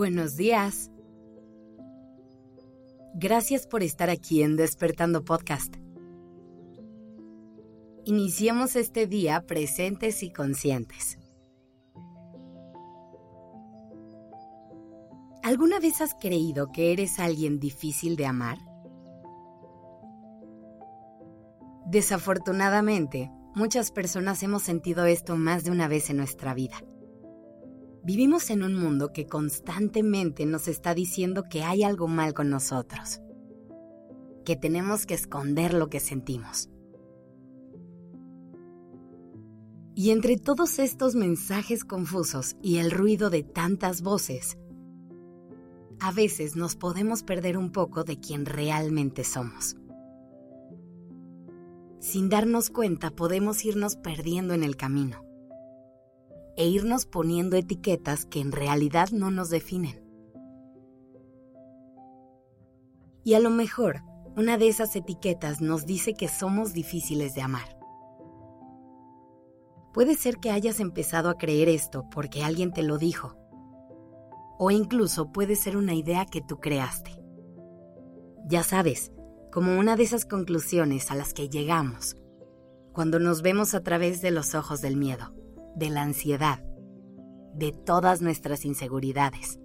Buenos días. Gracias por estar aquí en Despertando Podcast. Iniciemos este día presentes y conscientes. ¿Alguna vez has creído que eres alguien difícil de amar? Desafortunadamente, muchas personas hemos sentido esto más de una vez en nuestra vida. Vivimos en un mundo que constantemente nos está diciendo que hay algo mal con nosotros, que tenemos que esconder lo que sentimos. Y entre todos estos mensajes confusos y el ruido de tantas voces, a veces nos podemos perder un poco de quien realmente somos. Sin darnos cuenta podemos irnos perdiendo en el camino e irnos poniendo etiquetas que en realidad no nos definen. Y a lo mejor una de esas etiquetas nos dice que somos difíciles de amar. Puede ser que hayas empezado a creer esto porque alguien te lo dijo. O incluso puede ser una idea que tú creaste. Ya sabes, como una de esas conclusiones a las que llegamos cuando nos vemos a través de los ojos del miedo de la ansiedad, de todas nuestras inseguridades.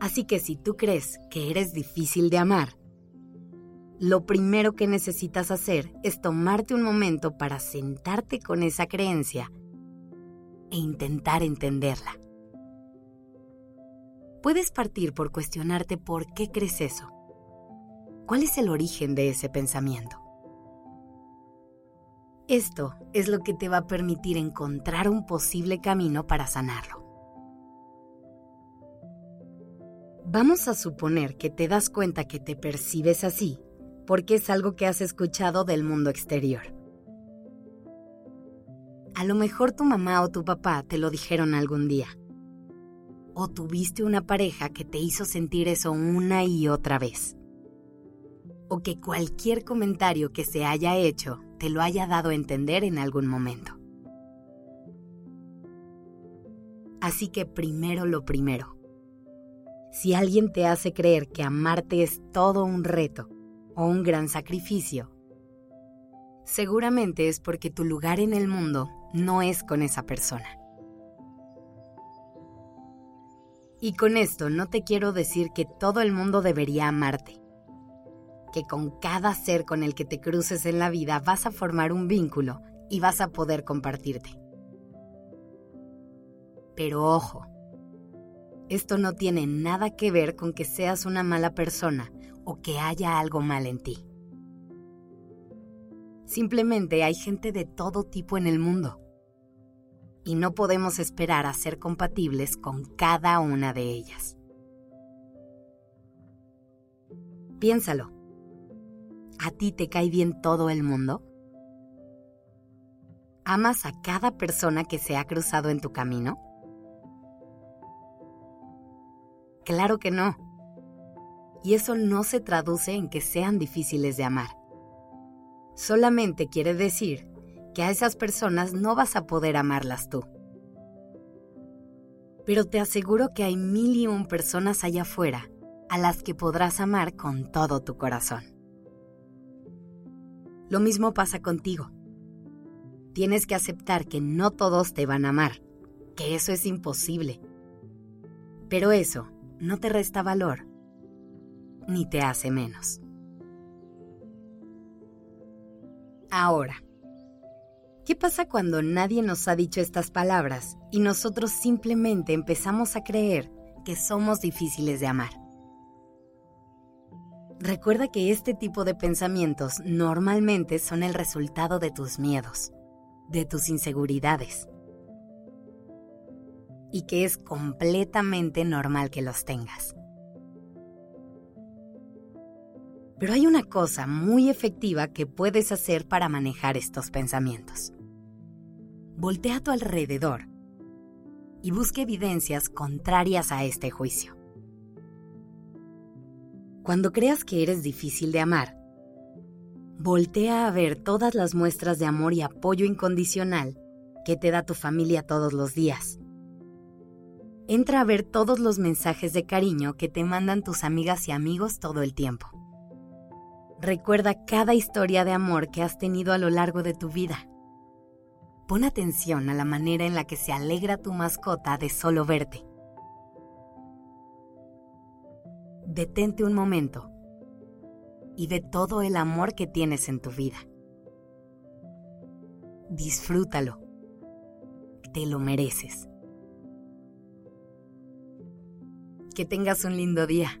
Así que si tú crees que eres difícil de amar, lo primero que necesitas hacer es tomarte un momento para sentarte con esa creencia e intentar entenderla. Puedes partir por cuestionarte por qué crees eso. ¿Cuál es el origen de ese pensamiento? Esto es lo que te va a permitir encontrar un posible camino para sanarlo. Vamos a suponer que te das cuenta que te percibes así porque es algo que has escuchado del mundo exterior. A lo mejor tu mamá o tu papá te lo dijeron algún día. O tuviste una pareja que te hizo sentir eso una y otra vez. O que cualquier comentario que se haya hecho te lo haya dado a entender en algún momento. Así que primero lo primero. Si alguien te hace creer que amarte es todo un reto o un gran sacrificio, seguramente es porque tu lugar en el mundo no es con esa persona. Y con esto no te quiero decir que todo el mundo debería amarte con cada ser con el que te cruces en la vida vas a formar un vínculo y vas a poder compartirte. Pero ojo, esto no tiene nada que ver con que seas una mala persona o que haya algo mal en ti. Simplemente hay gente de todo tipo en el mundo y no podemos esperar a ser compatibles con cada una de ellas. Piénsalo. ¿A ti te cae bien todo el mundo? ¿Amas a cada persona que se ha cruzado en tu camino? Claro que no. Y eso no se traduce en que sean difíciles de amar. Solamente quiere decir que a esas personas no vas a poder amarlas tú. Pero te aseguro que hay mil y un personas allá afuera a las que podrás amar con todo tu corazón. Lo mismo pasa contigo. Tienes que aceptar que no todos te van a amar, que eso es imposible. Pero eso no te resta valor, ni te hace menos. Ahora, ¿qué pasa cuando nadie nos ha dicho estas palabras y nosotros simplemente empezamos a creer que somos difíciles de amar? Recuerda que este tipo de pensamientos normalmente son el resultado de tus miedos, de tus inseguridades, y que es completamente normal que los tengas. Pero hay una cosa muy efectiva que puedes hacer para manejar estos pensamientos. Voltea a tu alrededor y busque evidencias contrarias a este juicio. Cuando creas que eres difícil de amar, voltea a ver todas las muestras de amor y apoyo incondicional que te da tu familia todos los días. Entra a ver todos los mensajes de cariño que te mandan tus amigas y amigos todo el tiempo. Recuerda cada historia de amor que has tenido a lo largo de tu vida. Pon atención a la manera en la que se alegra tu mascota de solo verte. Detente un momento y ve todo el amor que tienes en tu vida. Disfrútalo. Te lo mereces. Que tengas un lindo día.